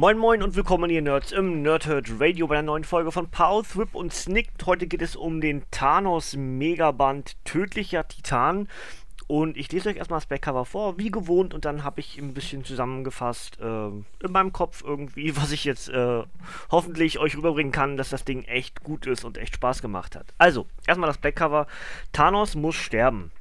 Moin Moin und willkommen ihr Nerds im Nerdhurt Radio bei einer neuen Folge von Power Thrip und Snicked. Heute geht es um den Thanos Megaband Tödlicher Titan. Und ich lese euch erstmal das Backcover vor, wie gewohnt, und dann habe ich ein bisschen zusammengefasst äh, in meinem Kopf irgendwie, was ich jetzt äh, hoffentlich euch rüberbringen kann, dass das Ding echt gut ist und echt Spaß gemacht hat. Also, erstmal das Backcover. Thanos muss sterben.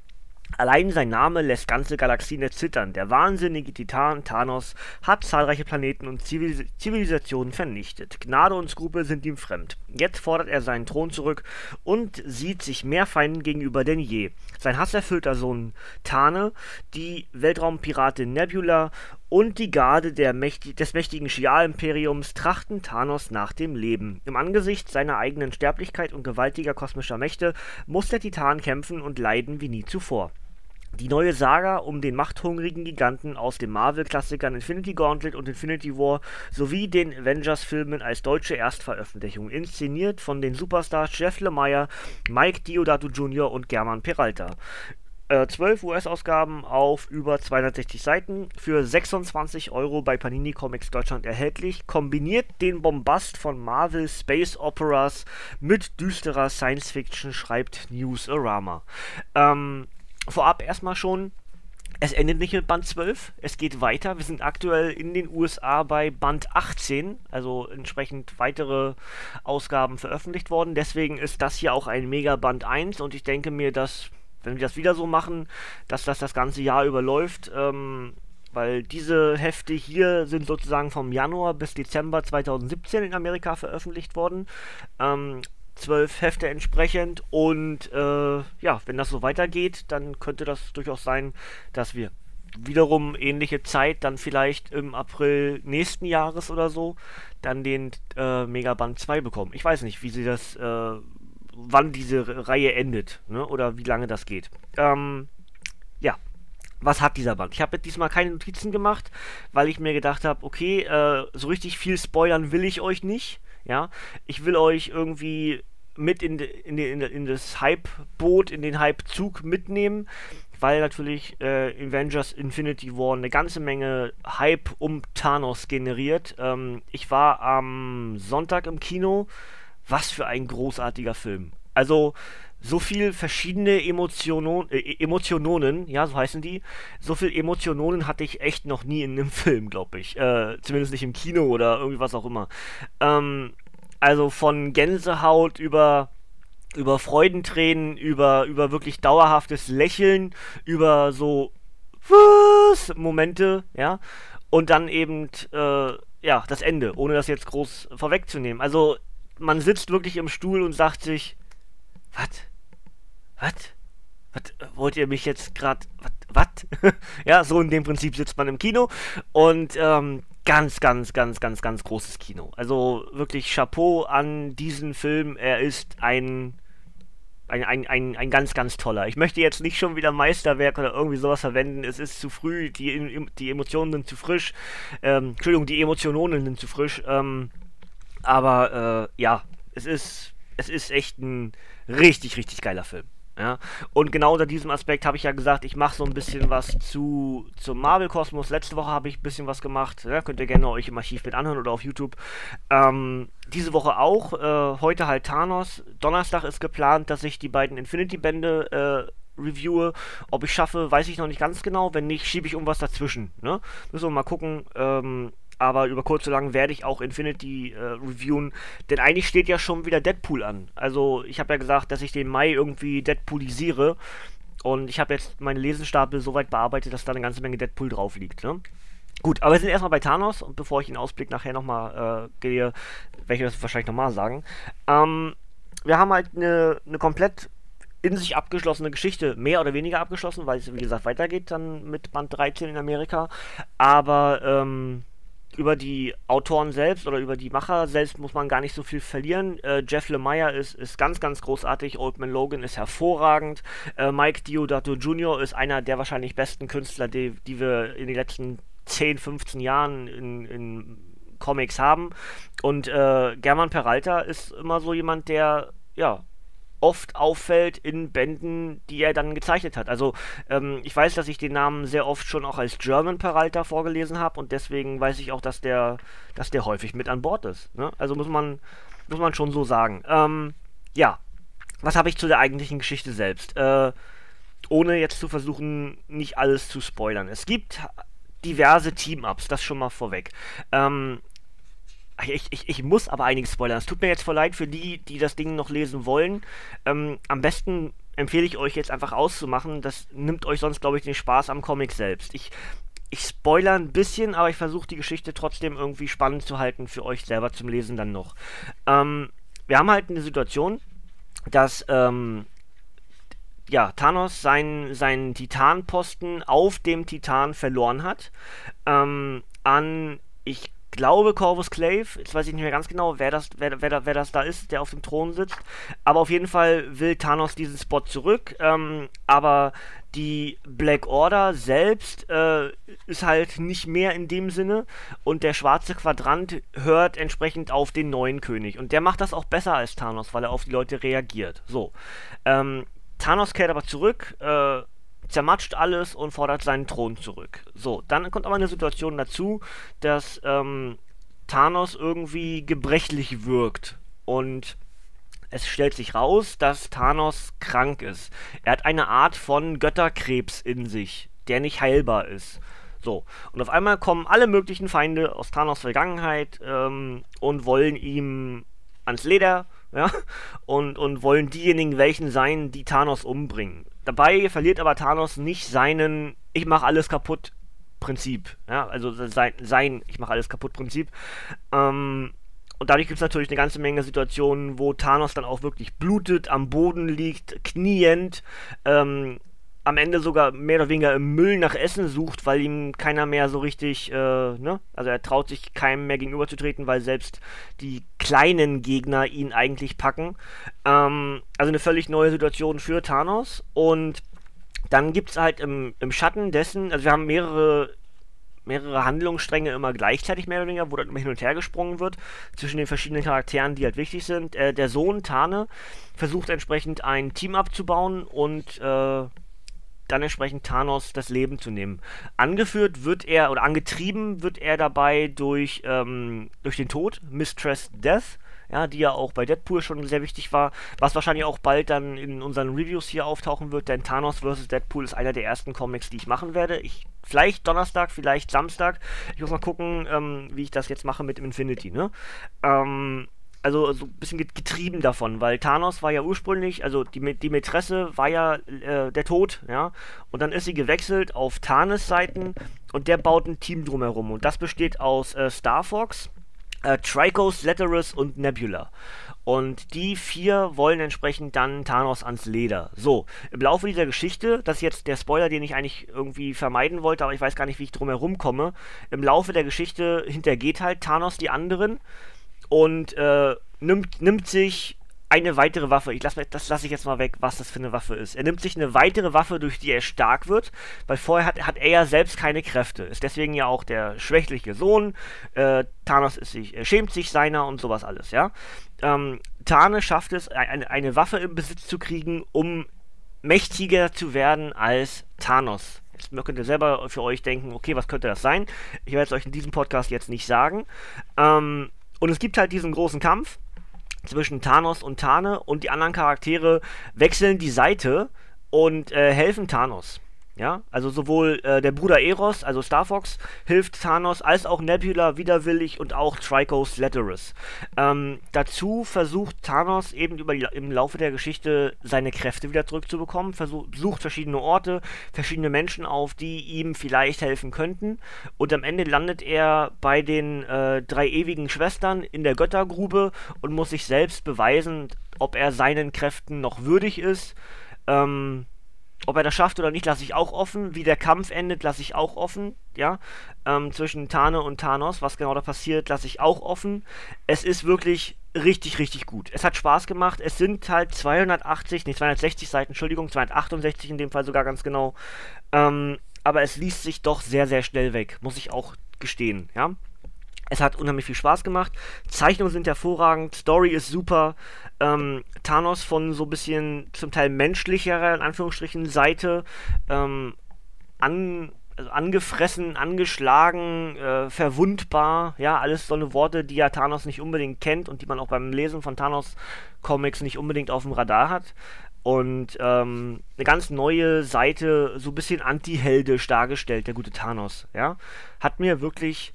Allein sein Name lässt ganze Galaxien erzittern. Der wahnsinnige Titan Thanos hat zahlreiche Planeten und Zivilis Zivilisationen vernichtet. Gnade und Skrupel sind ihm fremd. Jetzt fordert er seinen Thron zurück und sieht sich mehr Feinden gegenüber denn je. Sein hasserfüllter Sohn Tane, die Weltraumpiratin Nebula und die Garde mächtig des mächtigen Shi'ar-Imperiums trachten Thanos nach dem Leben. Im Angesicht seiner eigenen Sterblichkeit und gewaltiger kosmischer Mächte muss der Titan kämpfen und leiden wie nie zuvor. Die neue Saga um den machthungrigen Giganten aus den Marvel-Klassikern Infinity Gauntlet und Infinity War sowie den Avengers-Filmen als deutsche Erstveröffentlichung, inszeniert von den Superstars Jeff Lemire, Mike Diodato Jr. und German Peralta. Äh, 12 US-Ausgaben auf über 260 Seiten für 26 Euro bei Panini Comics Deutschland erhältlich. Kombiniert den Bombast von Marvel Space Operas mit düsterer Science Fiction, schreibt Newsarama. Ähm, vorab erstmal schon, es endet nicht mit Band 12, es geht weiter. Wir sind aktuell in den USA bei Band 18, also entsprechend weitere Ausgaben veröffentlicht worden. Deswegen ist das hier auch ein Mega Band 1 und ich denke mir, dass, wenn wir das wieder so machen, dass das das ganze Jahr überläuft. Ähm, weil diese Hefte hier sind sozusagen vom Januar bis Dezember 2017 in Amerika veröffentlicht worden. Ähm, zwölf Hefte entsprechend. Und äh, ja, wenn das so weitergeht, dann könnte das durchaus sein, dass wir wiederum ähnliche Zeit, dann vielleicht im April nächsten Jahres oder so, dann den äh, Megaband 2 bekommen. Ich weiß nicht, wie sie das, äh, wann diese Reihe endet, ne? oder wie lange das geht. Ähm, ja, was hat dieser Band? Ich habe diesmal keine Notizen gemacht, weil ich mir gedacht habe, okay, äh, so richtig viel spoilern will ich euch nicht. Ja, ich will euch irgendwie mit in, in, in, in das Hype-Boot, in den Hype-Zug mitnehmen, weil natürlich äh, Avengers Infinity War eine ganze Menge Hype um Thanos generiert. Ähm, ich war am Sonntag im Kino. Was für ein großartiger Film. Also, so viel verschiedene Emotionen, äh, Emotionen, ja, so heißen die. So viel Emotionen hatte ich echt noch nie in einem Film, glaube ich. Äh, zumindest nicht im Kino oder irgendwie was auch immer. Ähm, also von Gänsehaut über über Freudentränen, über, über wirklich dauerhaftes Lächeln, über so was Momente, ja. Und dann eben, äh, ja, das Ende, ohne das jetzt groß vorwegzunehmen. Also, man sitzt wirklich im Stuhl und sagt sich, was? Was? Was wollt ihr mich jetzt gerade, was? ja, so in dem Prinzip sitzt man im Kino und ähm, ganz, ganz, ganz, ganz, ganz großes Kino. Also wirklich Chapeau an diesen Film. Er ist ein, ein, ein, ein, ein ganz, ganz toller. Ich möchte jetzt nicht schon wieder Meisterwerk oder irgendwie sowas verwenden. Es ist zu früh, die, die Emotionen sind zu frisch. Ähm, Entschuldigung, die Emotionen sind zu frisch. Ähm, aber äh, ja, es ist, es ist echt ein richtig, richtig geiler Film. Ja? Und genau unter diesem Aspekt habe ich ja gesagt, ich mache so ein bisschen was zu zum Marvel-Kosmos. Letzte Woche habe ich ein bisschen was gemacht. Ja? Könnt ihr gerne euch im Archiv mit anhören oder auf YouTube. Ähm, diese Woche auch. Äh, heute halt Thanos. Donnerstag ist geplant, dass ich die beiden Infinity-Bände äh, reviewe. Ob ich schaffe, weiß ich noch nicht ganz genau. Wenn nicht, schiebe ich irgendwas dazwischen. Ne? Müssen wir mal gucken. Ähm, aber über kurz oder lang werde ich auch Infinity äh, reviewen, denn eigentlich steht ja schon wieder Deadpool an. Also ich habe ja gesagt, dass ich den Mai irgendwie Deadpoolisiere und ich habe jetzt meinen Lesenstapel so weit bearbeitet, dass da eine ganze Menge Deadpool drauf liegt. Ne? Gut, aber wir sind erstmal bei Thanos und bevor ich den Ausblick nachher nochmal äh, gehe, werde ich das wahrscheinlich nochmal sagen. Ähm, wir haben halt eine, eine komplett in sich abgeschlossene Geschichte, mehr oder weniger abgeschlossen, weil es, wie gesagt, weitergeht dann mit Band 13 in Amerika. Aber ähm, über die Autoren selbst oder über die Macher selbst muss man gar nicht so viel verlieren. Äh, Jeff Lemire ist, ist ganz, ganz großartig. Old Man Logan ist hervorragend. Äh, Mike Diodato Jr. ist einer der wahrscheinlich besten Künstler, die, die wir in den letzten 10, 15 Jahren in, in Comics haben. Und äh, German Peralta ist immer so jemand, der ja oft auffällt in Bänden, die er dann gezeichnet hat. Also ähm, ich weiß, dass ich den Namen sehr oft schon auch als German Peralta vorgelesen habe und deswegen weiß ich auch, dass der, dass der häufig mit an Bord ist. Ne? Also muss man, muss man schon so sagen. Ähm, ja, was habe ich zu der eigentlichen Geschichte selbst? Äh, ohne jetzt zu versuchen, nicht alles zu spoilern. Es gibt diverse Team-Ups, das schon mal vorweg. Ähm, ich, ich, ich muss aber einiges spoilern. Es tut mir jetzt voll leid für die, die das Ding noch lesen wollen. Ähm, am besten empfehle ich euch jetzt einfach auszumachen. Das nimmt euch sonst, glaube ich, den Spaß am Comic selbst. Ich, ich spoiler ein bisschen, aber ich versuche die Geschichte trotzdem irgendwie spannend zu halten für euch selber zum Lesen dann noch. Ähm, wir haben halt eine Situation, dass ähm, ja, Thanos seinen, seinen Titanposten auf dem Titan verloren hat. Ähm, an, ich glaube Corvus Clave, jetzt weiß ich nicht mehr ganz genau, wer das, wer, wer, wer das da ist, der auf dem Thron sitzt, aber auf jeden Fall will Thanos diesen Spot zurück, ähm, aber die Black Order selbst äh, ist halt nicht mehr in dem Sinne. Und der schwarze Quadrant hört entsprechend auf den neuen König. Und der macht das auch besser als Thanos, weil er auf die Leute reagiert. So, ähm, Thanos kehrt aber zurück, äh, zermatscht alles und fordert seinen Thron zurück. So, dann kommt aber eine Situation dazu, dass ähm, Thanos irgendwie gebrechlich wirkt und es stellt sich raus, dass Thanos krank ist. Er hat eine Art von Götterkrebs in sich, der nicht heilbar ist. So, und auf einmal kommen alle möglichen Feinde aus Thanos Vergangenheit ähm, und wollen ihm ans Leder, ja, und, und wollen diejenigen welchen sein, die Thanos umbringen. Dabei verliert aber Thanos nicht seinen Ich mach alles kaputt Prinzip. Ja, also sein, sein Ich mach alles kaputt Prinzip. Ähm, und dadurch gibt es natürlich eine ganze Menge Situationen, wo Thanos dann auch wirklich blutet, am Boden liegt, kniend, ähm, am Ende sogar mehr oder weniger im Müll nach Essen sucht, weil ihm keiner mehr so richtig, äh, ne? Also er traut sich keinem mehr gegenüberzutreten, weil selbst die kleinen Gegner ihn eigentlich packen. Ähm, also eine völlig neue Situation für Thanos. Und dann gibt es halt im, im Schatten dessen, also wir haben mehrere mehrere Handlungsstränge immer gleichzeitig mehr oder weniger, wo dann immer hin und her gesprungen wird zwischen den verschiedenen Charakteren, die halt wichtig sind. Äh, der Sohn Tane versucht entsprechend ein Team abzubauen und äh, dann entsprechend Thanos das Leben zu nehmen. Angeführt wird er oder angetrieben wird er dabei durch, ähm, durch den Tod, Mistress Death, ja, die ja auch bei Deadpool schon sehr wichtig war, was wahrscheinlich auch bald dann in unseren Reviews hier auftauchen wird, denn Thanos vs. Deadpool ist einer der ersten Comics, die ich machen werde. Ich, vielleicht Donnerstag, vielleicht Samstag. Ich muss mal gucken, ähm, wie ich das jetzt mache mit Infinity, ne? Ähm, also so ein bisschen getrieben davon, weil Thanos war ja ursprünglich, also die, die Mätresse war ja äh, der Tod, ja, und dann ist sie gewechselt auf Thanes Seiten und der baut ein Team drumherum und das besteht aus äh, Star Fox, äh, Tricos, Letterus und Nebula. Und die vier wollen entsprechend dann Thanos ans Leder. So, im Laufe dieser Geschichte, das ist jetzt der Spoiler, den ich eigentlich irgendwie vermeiden wollte, aber ich weiß gar nicht, wie ich drumherum komme. Im Laufe der Geschichte hintergeht halt Thanos die anderen und äh, nimmt, nimmt sich eine weitere Waffe. Ich lass, das lasse ich jetzt mal weg, was das für eine Waffe ist. Er nimmt sich eine weitere Waffe, durch die er stark wird, weil vorher hat, hat er ja selbst keine Kräfte. Ist deswegen ja auch der schwächliche Sohn. Äh, Thanos ist sich, schämt sich seiner und sowas alles, ja. Ähm, Thanos schafft es, eine, eine Waffe im Besitz zu kriegen, um mächtiger zu werden als Thanos. Jetzt könnt ihr selber für euch denken, okay, was könnte das sein? Ich werde es euch in diesem Podcast jetzt nicht sagen. Ähm, und es gibt halt diesen großen Kampf zwischen Thanos und Tane und die anderen Charaktere wechseln die Seite und äh, helfen Thanos. Ja, also sowohl äh, der Bruder Eros, also Star Fox, hilft Thanos, als auch Nebula widerwillig und auch Tricos Letterus. Ähm, dazu versucht Thanos eben über im Laufe der Geschichte seine Kräfte wieder zurückzubekommen, versucht, sucht verschiedene Orte, verschiedene Menschen auf, die ihm vielleicht helfen könnten. Und am Ende landet er bei den äh, drei ewigen Schwestern in der Göttergrube und muss sich selbst beweisen, ob er seinen Kräften noch würdig ist Ähm, ob er das schafft oder nicht, lasse ich auch offen. Wie der Kampf endet, lasse ich auch offen. Ja, ähm, zwischen Tane und Thanos, was genau da passiert, lasse ich auch offen. Es ist wirklich richtig, richtig gut. Es hat Spaß gemacht. Es sind halt 280, nicht 260 Seiten, Entschuldigung, 268 in dem Fall sogar ganz genau. Ähm, aber es liest sich doch sehr, sehr schnell weg, muss ich auch gestehen. Ja, es hat unheimlich viel Spaß gemacht. Zeichnungen sind hervorragend, Story ist super. Ähm, Thanos von so ein bisschen zum Teil menschlicherer, in Anführungsstrichen, Seite ähm, an, also angefressen, angeschlagen, äh, verwundbar. Ja, alles so eine Worte, die ja Thanos nicht unbedingt kennt und die man auch beim Lesen von Thanos Comics nicht unbedingt auf dem Radar hat. Und ähm, eine ganz neue Seite, so ein bisschen anti-heldisch dargestellt, der gute Thanos, ja. Hat mir wirklich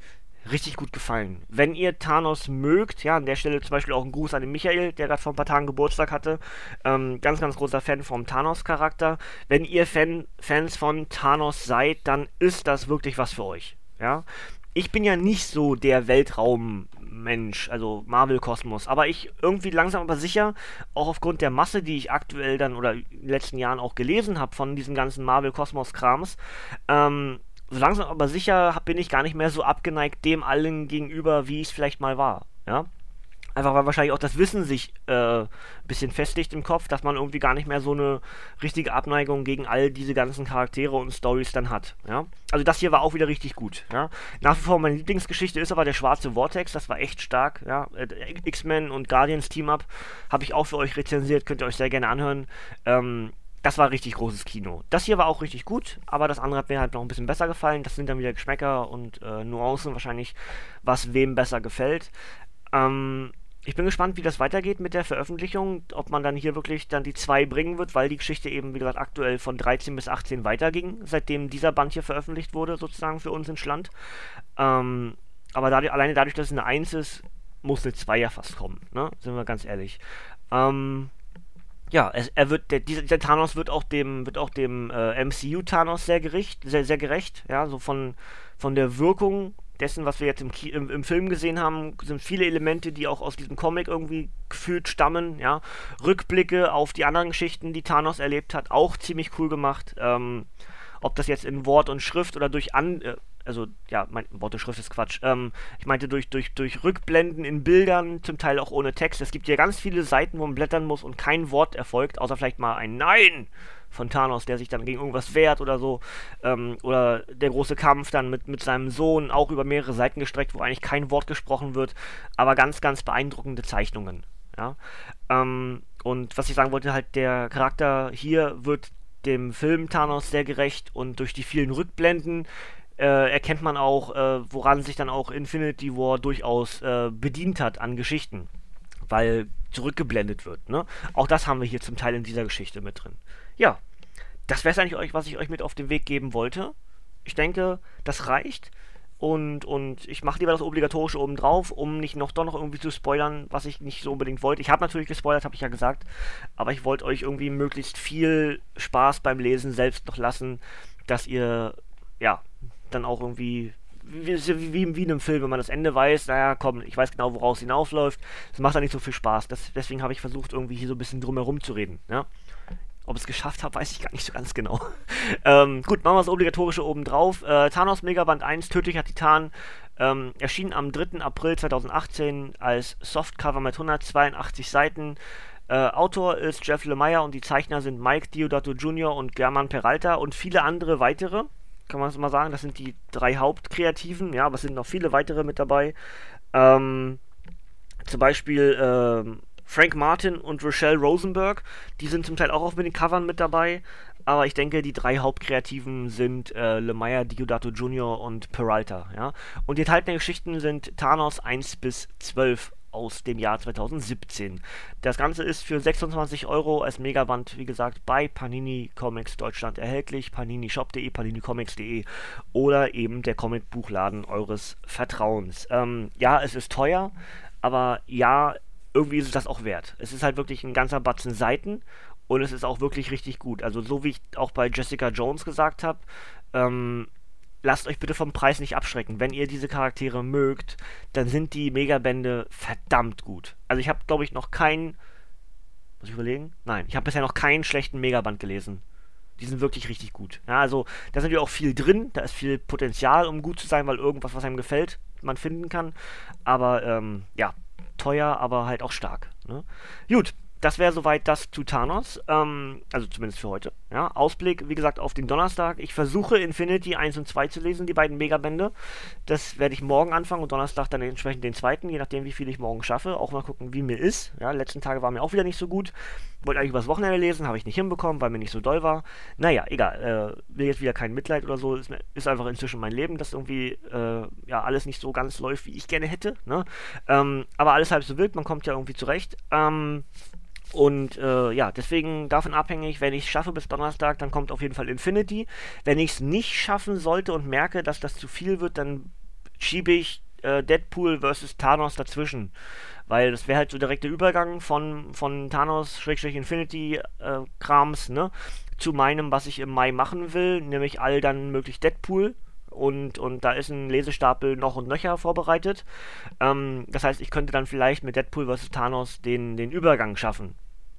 richtig gut gefallen. Wenn ihr Thanos mögt, ja, an der Stelle zum Beispiel auch ein Gruß an den Michael, der gerade vor ein paar Tagen Geburtstag hatte. Ähm, ganz, ganz großer Fan vom Thanos-Charakter. Wenn ihr Fan, Fans von Thanos seid, dann ist das wirklich was für euch. Ja. Ich bin ja nicht so der Weltraummensch, also Marvel-Kosmos, aber ich irgendwie langsam aber sicher, auch aufgrund der Masse, die ich aktuell dann oder in den letzten Jahren auch gelesen habe von diesem ganzen Marvel-Kosmos-Krams, ähm, so langsam aber sicher bin ich gar nicht mehr so abgeneigt dem allen gegenüber, wie es vielleicht mal war. Ja. Einfach weil wahrscheinlich auch das Wissen sich äh, ein bisschen festigt im Kopf, dass man irgendwie gar nicht mehr so eine richtige Abneigung gegen all diese ganzen Charaktere und Stories dann hat. Ja? Also das hier war auch wieder richtig gut. Ja? Nach wie vor meine Lieblingsgeschichte ist aber der schwarze Vortex, das war echt stark. Ja? Äh, X-Men und Guardians Team-Up habe ich auch für euch rezensiert, könnt ihr euch sehr gerne anhören. Ähm, das war richtig großes Kino. Das hier war auch richtig gut, aber das andere hat mir halt noch ein bisschen besser gefallen. Das sind dann wieder Geschmäcker und äh, Nuancen wahrscheinlich, was wem besser gefällt. Ähm, ich bin gespannt, wie das weitergeht mit der Veröffentlichung, ob man dann hier wirklich dann die zwei bringen wird, weil die Geschichte eben, wie gesagt, aktuell von 13 bis 18 weiterging, seitdem dieser Band hier veröffentlicht wurde, sozusagen für uns in Schland. Ähm, aber dadurch, alleine dadurch, dass es eine 1 ist, muss eine 2 ja fast kommen, ne? Sind wir ganz ehrlich. Ähm, ja, es, er wird, der, dieser, Thanos wird auch dem, wird auch dem äh, MCU Thanos sehr gerecht, sehr, sehr gerecht, ja, so von, von der Wirkung dessen, was wir jetzt im, im, im, Film gesehen haben, sind viele Elemente, die auch aus diesem Comic irgendwie gefühlt stammen, ja. Rückblicke auf die anderen Geschichten, die Thanos erlebt hat, auch ziemlich cool gemacht. Ähm, ob das jetzt in Wort und Schrift oder durch an, äh, also ja, mein Wort und Schrift ist Quatsch. Ähm, ich meinte durch, durch, durch Rückblenden in Bildern, zum Teil auch ohne Text. Es gibt ja ganz viele Seiten, wo man blättern muss und kein Wort erfolgt, außer vielleicht mal ein Nein von Thanos, der sich dann gegen irgendwas wehrt oder so. Ähm, oder der große Kampf dann mit, mit seinem Sohn, auch über mehrere Seiten gestreckt, wo eigentlich kein Wort gesprochen wird, aber ganz, ganz beeindruckende Zeichnungen. Ja. Ähm, und was ich sagen wollte, halt, der Charakter hier wird dem Film Thanos sehr gerecht und durch die vielen Rückblenden äh, erkennt man auch, äh, woran sich dann auch Infinity War durchaus äh, bedient hat an Geschichten, weil zurückgeblendet wird. Ne? Auch das haben wir hier zum Teil in dieser Geschichte mit drin. Ja, das wäre es eigentlich, euch, was ich euch mit auf den Weg geben wollte. Ich denke, das reicht. Und, und ich mache lieber das Obligatorische oben drauf, um nicht noch doch noch irgendwie zu spoilern, was ich nicht so unbedingt wollte. Ich habe natürlich gespoilert, habe ich ja gesagt, aber ich wollte euch irgendwie möglichst viel Spaß beim Lesen selbst noch lassen, dass ihr ja dann auch irgendwie wie, wie, wie in einem Film, wenn man das Ende weiß, naja, komm, ich weiß genau, woraus es hinaufläuft. Das macht dann nicht so viel Spaß. Das, deswegen habe ich versucht, irgendwie hier so ein bisschen drumherum zu reden. Ja? Ob ich es geschafft habe, weiß ich gar nicht so ganz genau. ähm, gut, machen wir das Obligatorische oben drauf. Äh, Thanos Megaband 1, Tödlicher Titan, ähm, erschien am 3. April 2018 als Softcover mit 182 Seiten. Äh, Autor ist Jeff Lemire und die Zeichner sind Mike Diodato Jr. und German Peralta und viele andere weitere. Kann man es mal sagen, das sind die drei Hauptkreativen, ja, aber es sind noch viele weitere mit dabei. Ähm, zum Beispiel ähm, Frank Martin und Rochelle Rosenberg, die sind zum Teil auch auf mit den Covern mit dabei. Aber ich denke, die drei Hauptkreativen sind äh, Lemire, Diodato Jr. und Peralta. Ja? Und die enthaltenen Geschichten sind Thanos 1 bis 12 aus dem Jahr 2017. Das Ganze ist für 26 Euro als Megaband, wie gesagt, bei Panini Comics Deutschland erhältlich. paninishop.de, paninicomics.de oder eben der Comicbuchladen eures Vertrauens. Ähm, ja, es ist teuer, aber ja, irgendwie ist es das auch wert. Es ist halt wirklich ein ganzer Batzen Seiten und es ist auch wirklich richtig gut. Also so wie ich auch bei Jessica Jones gesagt habe, ähm, lasst euch bitte vom Preis nicht abschrecken. Wenn ihr diese Charaktere mögt, dann sind die Megabände verdammt gut. Also ich habe, glaube ich, noch kein Muss ich überlegen? Nein, ich habe bisher noch keinen schlechten Megaband gelesen. Die sind wirklich richtig gut. Ja, also da sind ja auch viel drin, da ist viel Potenzial, um gut zu sein, weil irgendwas, was einem gefällt, man finden kann. Aber ähm, ja, teuer, aber halt auch stark. Ne? Gut, das wäre soweit das zu Thanos. Ähm, also zumindest für heute. Ja, Ausblick, wie gesagt, auf den Donnerstag. Ich versuche Infinity 1 und 2 zu lesen, die beiden Megabände. Das werde ich morgen anfangen und Donnerstag dann entsprechend den zweiten, je nachdem, wie viel ich morgen schaffe. Auch mal gucken, wie mir ist. Ja, letzten Tage war mir auch wieder nicht so gut. Wollte eigentlich übers Wochenende lesen, habe ich nicht hinbekommen, weil mir nicht so doll war. Naja, egal. Äh, will jetzt wieder kein Mitleid oder so. Ist, ist einfach inzwischen mein Leben, dass irgendwie äh, ja alles nicht so ganz läuft, wie ich gerne hätte. Ne? Ähm, aber alles halb so wild, man kommt ja irgendwie zurecht. Ähm, und äh, ja, deswegen davon abhängig, wenn ich es schaffe bis Donnerstag, dann kommt auf jeden Fall Infinity. Wenn ich es nicht schaffen sollte und merke, dass das zu viel wird, dann schiebe ich äh, Deadpool vs. Thanos dazwischen. Weil das wäre halt so direkt der Übergang von, von Thanos-Infinity-Krams, äh, ne? Zu meinem, was ich im Mai machen will, nämlich all dann möglich Deadpool und, und da ist ein Lesestapel noch und nöcher vorbereitet. Ähm, das heißt, ich könnte dann vielleicht mit Deadpool vs. Thanos den, den Übergang schaffen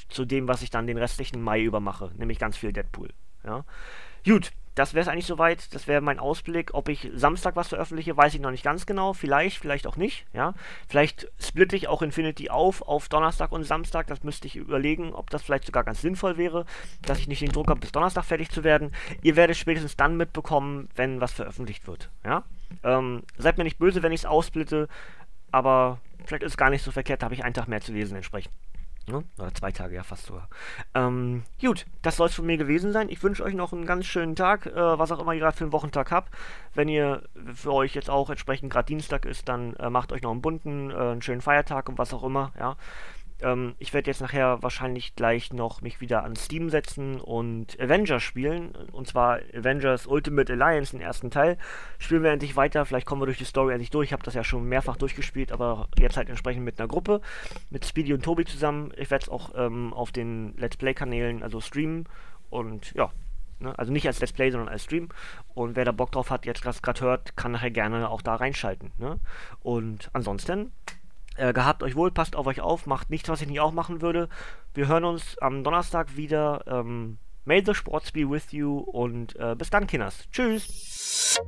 zu dem, was ich dann den restlichen Mai über mache, nämlich ganz viel Deadpool. Ja. Gut, das wäre es eigentlich soweit. Das wäre mein Ausblick. Ob ich Samstag was veröffentliche, weiß ich noch nicht ganz genau. Vielleicht, vielleicht auch nicht. Ja, vielleicht splitte ich auch Infinity auf auf Donnerstag und Samstag. Das müsste ich überlegen, ob das vielleicht sogar ganz sinnvoll wäre, dass ich nicht den Druck habe, bis Donnerstag fertig zu werden. Ihr werdet spätestens dann mitbekommen, wenn was veröffentlicht wird. Ja, ähm, seid mir nicht böse, wenn ich es aussplitte, aber vielleicht ist es gar nicht so verkehrt. Da habe ich einen Tag mehr zu lesen entsprechend. Ne? Oder zwei Tage, ja, fast sogar. Ähm, gut, das soll es von mir gewesen sein. Ich wünsche euch noch einen ganz schönen Tag, äh, was auch immer ihr gerade für einen Wochentag habt. Wenn ihr für euch jetzt auch entsprechend gerade Dienstag ist, dann äh, macht euch noch einen bunten, äh, einen schönen Feiertag und was auch immer, ja. Ähm, ich werde jetzt nachher wahrscheinlich gleich noch mich wieder an Steam setzen und Avengers spielen. Und zwar Avengers Ultimate Alliance, den ersten Teil. Spielen wir endlich weiter. Vielleicht kommen wir durch die Story endlich durch. Ich habe das ja schon mehrfach durchgespielt, aber jetzt halt entsprechend mit einer Gruppe. Mit Speedy und Tobi zusammen. Ich werde es auch ähm, auf den Let's Play-Kanälen also streamen. Und ja, ne, also nicht als Let's Play, sondern als Stream. Und wer da Bock drauf hat, jetzt gerade hört, kann nachher gerne auch da reinschalten. Ne? Und ansonsten äh, gehabt euch wohl, passt auf euch auf, macht nichts, was ich nicht auch machen würde. Wir hören uns am Donnerstag wieder. Ähm, may the Sports be with you und äh, bis dann, Kinders. Tschüss.